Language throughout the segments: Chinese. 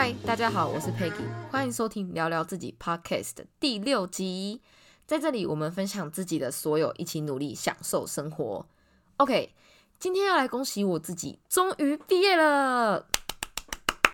嗨，大家好，我是 Peggy，欢迎收听聊聊自己 Podcast 的第六集。在这里，我们分享自己的所有，一起努力享受生活。OK，今天要来恭喜我自己，终于毕业了。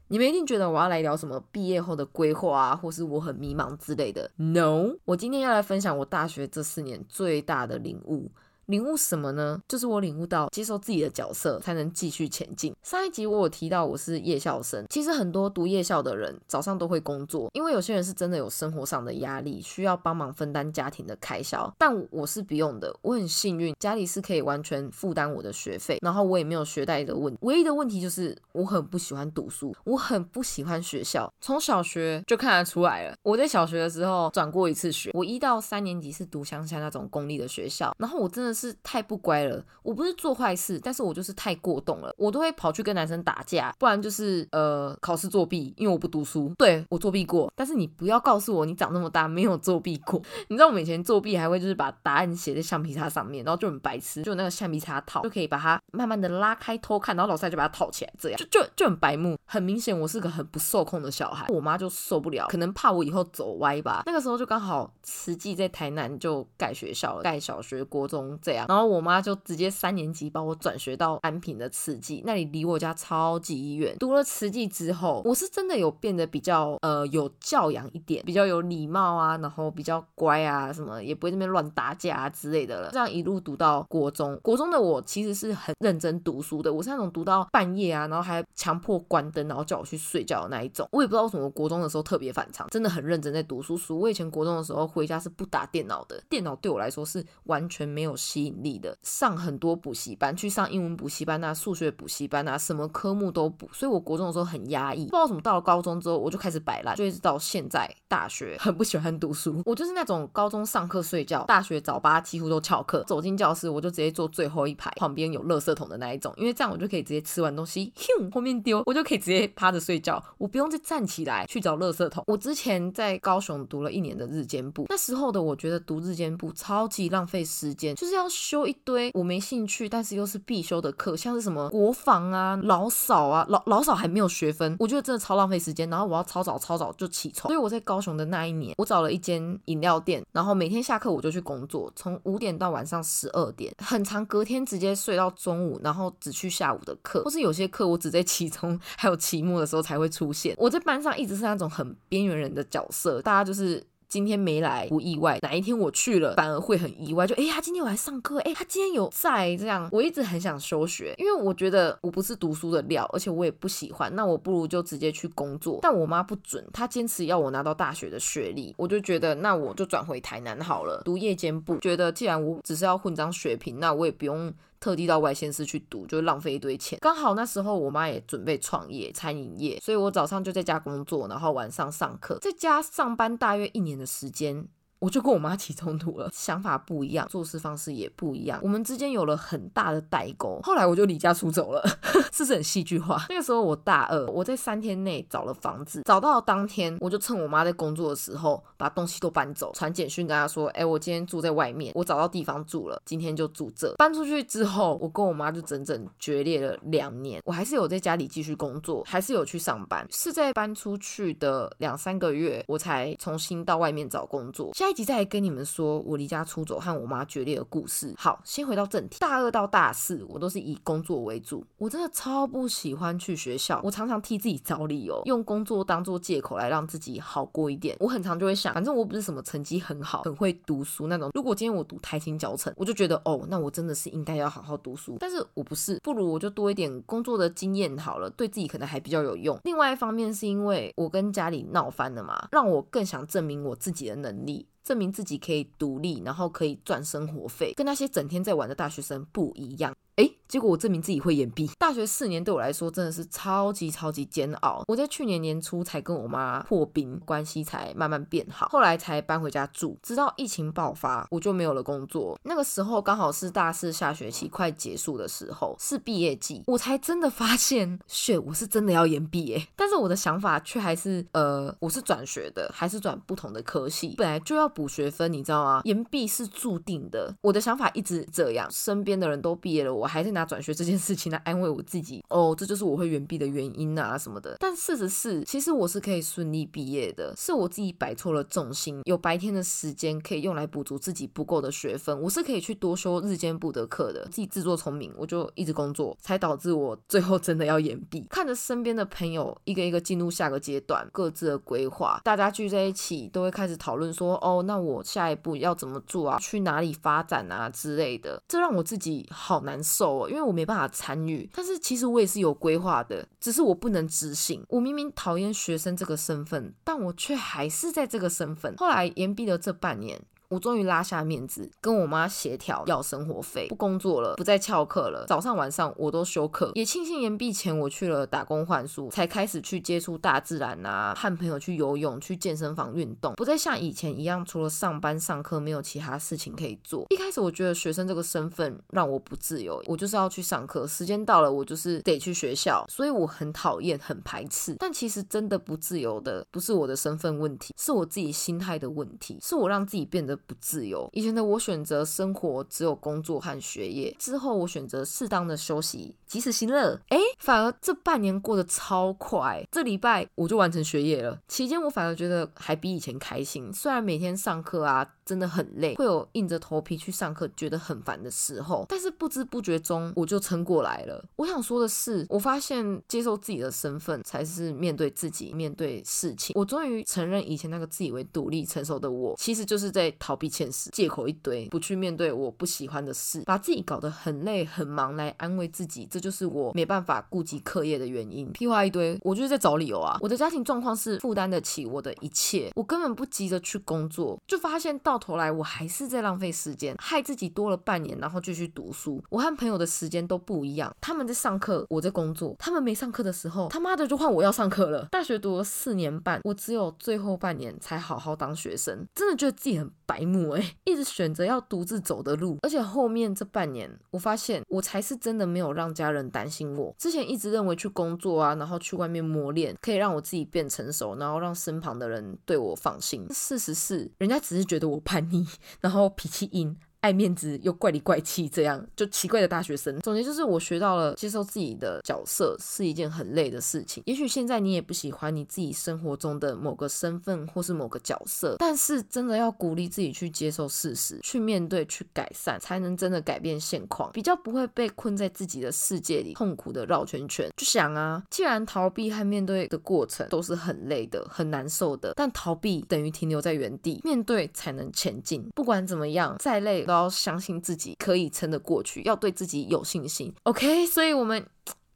你们一定觉得我要来聊什么毕业后的规划啊，或是我很迷茫之类的。No，我今天要来分享我大学这四年最大的领悟。领悟什么呢？就是我领悟到接受自己的角色才能继续前进。上一集我有提到我是夜校生，其实很多读夜校的人早上都会工作，因为有些人是真的有生活上的压力，需要帮忙分担家庭的开销。但我是不用的，我很幸运，家里是可以完全负担我的学费，然后我也没有学贷的问。唯一的问题就是我很不喜欢读书，我很不喜欢学校。从小学就看得出来了。我在小学的时候转过一次学，我一到三年级是读乡下那种公立的学校，然后我真的。是太不乖了，我不是做坏事，但是我就是太过动了，我都会跑去跟男生打架，不然就是呃考试作弊，因为我不读书，对我作弊过，但是你不要告诉我你长那么大没有作弊过，你知道我们以前作弊还会就是把答案写在橡皮擦上面，然后就很白痴，就那个橡皮擦套就可以把它慢慢的拉开偷看，然后老师就把它套起来，这样。就就就很白目，很明显我是个很不受控的小孩，我妈就受不了，可能怕我以后走歪吧，那个时候就刚好慈济在台南就盖学校，盖小学、国中。这样，然后我妈就直接三年级把我转学到安平的慈济，那里离我家超级远。读了慈济之后，我是真的有变得比较呃有教养一点，比较有礼貌啊，然后比较乖啊，什么也不会那边乱打架啊之类的了。这样一路读到国中，国中的我其实是很认真读书的，我是那种读到半夜啊，然后还强迫关灯，然后叫我去睡觉的那一种。我也不知道为什么国中的时候特别反常，真的很认真在读书。书我以前国中的时候回家是不打电脑的，电脑对我来说是完全没有。吸引力的，上很多补习班，去上英文补习班啊，数学补习班啊，什么科目都补。所以我国中的时候很压抑，不知道怎么到了高中之后，我就开始摆烂，就一直到现在大学 很不喜欢读书。我就是那种高中上课睡觉，大学早八几乎都翘课，走进教室我就直接坐最后一排，旁边有垃圾桶的那一种，因为这样我就可以直接吃完东西，咻后面丢，我就可以直接趴着睡觉，我不用再站起来去找垃圾桶。我之前在高雄读了一年的日间部，那时候的我觉得读日间部超级浪费时间，就是要。要修一堆我没兴趣，但是又是必修的课，像是什么国防啊、老少啊，老老少还没有学分，我觉得真的超浪费时间。然后我要超早超早就起床，所以我在高雄的那一年，我找了一间饮料店，然后每天下课我就去工作，从五点到晚上十二点，很长，隔天直接睡到中午，然后只去下午的课，或是有些课我只在期中 还有期末的时候才会出现。我在班上一直是那种很边缘人的角色，大家就是。今天没来不意外，哪一天我去了反而会很意外。就哎呀，今天我来上课，哎，他今天有在这样。我一直很想休学，因为我觉得我不是读书的料，而且我也不喜欢。那我不如就直接去工作。但我妈不准，她坚持要我拿到大学的学历。我就觉得那我就转回台南好了，读夜间部。觉得既然我只是要混张学凭，那我也不用。特地到外县市去读，就浪费一堆钱。刚好那时候我妈也准备创业餐饮业，所以我早上就在家工作，然后晚上上课，在家上班大约一年的时间。我就跟我妈起冲突了，想法不一样，做事方式也不一样，我们之间有了很大的代沟。后来我就离家出走了，是不是很戏剧化？那个时候我大二，我在三天内找了房子，找到当天我就趁我妈在工作的时候把东西都搬走，传简讯跟她说：“哎，我今天住在外面，我找到地方住了，今天就住这。”搬出去之后，我跟我妈就整整决裂了两年。我还是有在家里继续工作，还是有去上班，是在搬出去的两三个月，我才重新到外面找工作。现在。集再跟你们说我离家出走和我妈决裂的故事。好，先回到正题。大二到大四，我都是以工作为主。我真的超不喜欢去学校，我常常替自己找理由，用工作当做借口来让自己好过一点。我很常就会想，反正我不是什么成绩很好、很会读书那种。如果今天我读台青教程，我就觉得哦，那我真的是应该要好好读书。但是我不是，不如我就多一点工作的经验好了，对自己可能还比较有用。另外一方面是因为我跟家里闹翻了嘛，让我更想证明我自己的能力。证明自己可以独立，然后可以赚生活费，跟那些整天在玩的大学生不一样。诶，结果我证明自己会演毕。大学四年对我来说真的是超级超级煎熬。我在去年年初才跟我妈破冰，关系才慢慢变好，后来才搬回家住。直到疫情爆发，我就没有了工作。那个时候刚好是大四下学期快结束的时候，是毕业季，我才真的发现，血我是真的要延毕哎。但是我的想法却还是，呃，我是转学的，还是转不同的科系，本来就要补学分，你知道吗？延毕是注定的。我的想法一直这样，身边的人都毕业了，我还是拿转学这件事情来安慰我自己，哦，这就是我会延毕的原因啊什么的。但事实是，其实我是可以顺利毕业的，是我自己摆错了重心，有白天的时间可以用来补足自己不够的学分，我是可以去多修日间部的课的。自己自作聪明，我就一直工作，才导致我最后真的要延毕。看着身边的朋友一个一个进入下个阶段，各自的规划，大家聚在一起都会开始讨论说，哦，那我下一步要怎么做啊？去哪里发展啊之类的，这让我自己好难受因为我没办法参与。但是其实我也是有规划的，只是我不能执行。我明明讨厌学生这个身份，但我却还是在这个身份。后来延毕了这半年。我终于拉下面子，跟我妈协调要生活费，不工作了，不再翘课了，早上晚上我都休课。也庆幸延毕前我去了打工换宿，才开始去接触大自然啊，和朋友去游泳，去健身房运动，不再像以前一样，除了上班上课没有其他事情可以做。一开始我觉得学生这个身份让我不自由，我就是要去上课，时间到了我就是得去学校，所以我很讨厌，很排斥。但其实真的不自由的不是我的身份问题，是我自己心态的问题，是我让自己变得。不自由。以前的我选择生活只有工作和学业，之后我选择适当的休息，及时行乐。哎，反而这半年过得超快，这礼拜我就完成学业了。期间我反而觉得还比以前开心，虽然每天上课啊。真的很累，会有硬着头皮去上课，觉得很烦的时候。但是不知不觉中，我就撑过来了。我想说的是，我发现接受自己的身份，才是面对自己、面对事情。我终于承认，以前那个自以为独立成熟的我，其实就是在逃避现实，借口一堆，不去面对我不喜欢的事，把自己搞得很累很忙来安慰自己。这就是我没办法顾及课业的原因。屁话一堆，我就是在找理由啊。我的家庭状况是负担得起我的一切，我根本不急着去工作，就发现到。到头来我还是在浪费时间，害自己多了半年，然后继续读书。我和朋友的时间都不一样，他们在上课，我在工作。他们没上课的时候，他妈的就换我要上课了。大学读了四年半，我只有最后半年才好好当学生，真的觉得自己很白目哎，一直选择要独自走的路。而且后面这半年，我发现我才是真的没有让家人担心我。之前一直认为去工作啊，然后去外面磨练，可以让我自己变成熟，然后让身旁的人对我放心。事实是，人家只是觉得我。叛逆，然后脾气硬。爱面子又怪里怪气，这样就奇怪的大学生。总结就是，我学到了接受自己的角色是一件很累的事情。也许现在你也不喜欢你自己生活中的某个身份或是某个角色，但是真的要鼓励自己去接受事实，去面对，去改善，才能真的改变现况，比较不会被困在自己的世界里，痛苦的绕圈圈。就想啊，既然逃避和面对的过程都是很累的、很难受的，但逃避等于停留在原地，面对才能前进。不管怎么样，再累。要相信自己可以撑得过去，要对自己有信心。OK，所以我们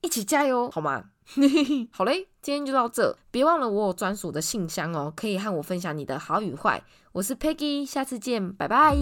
一起加油，好吗？好嘞，今天就到这，别忘了我有专属的信箱哦，可以和我分享你的好与坏。我是 Peggy，下次见，拜拜。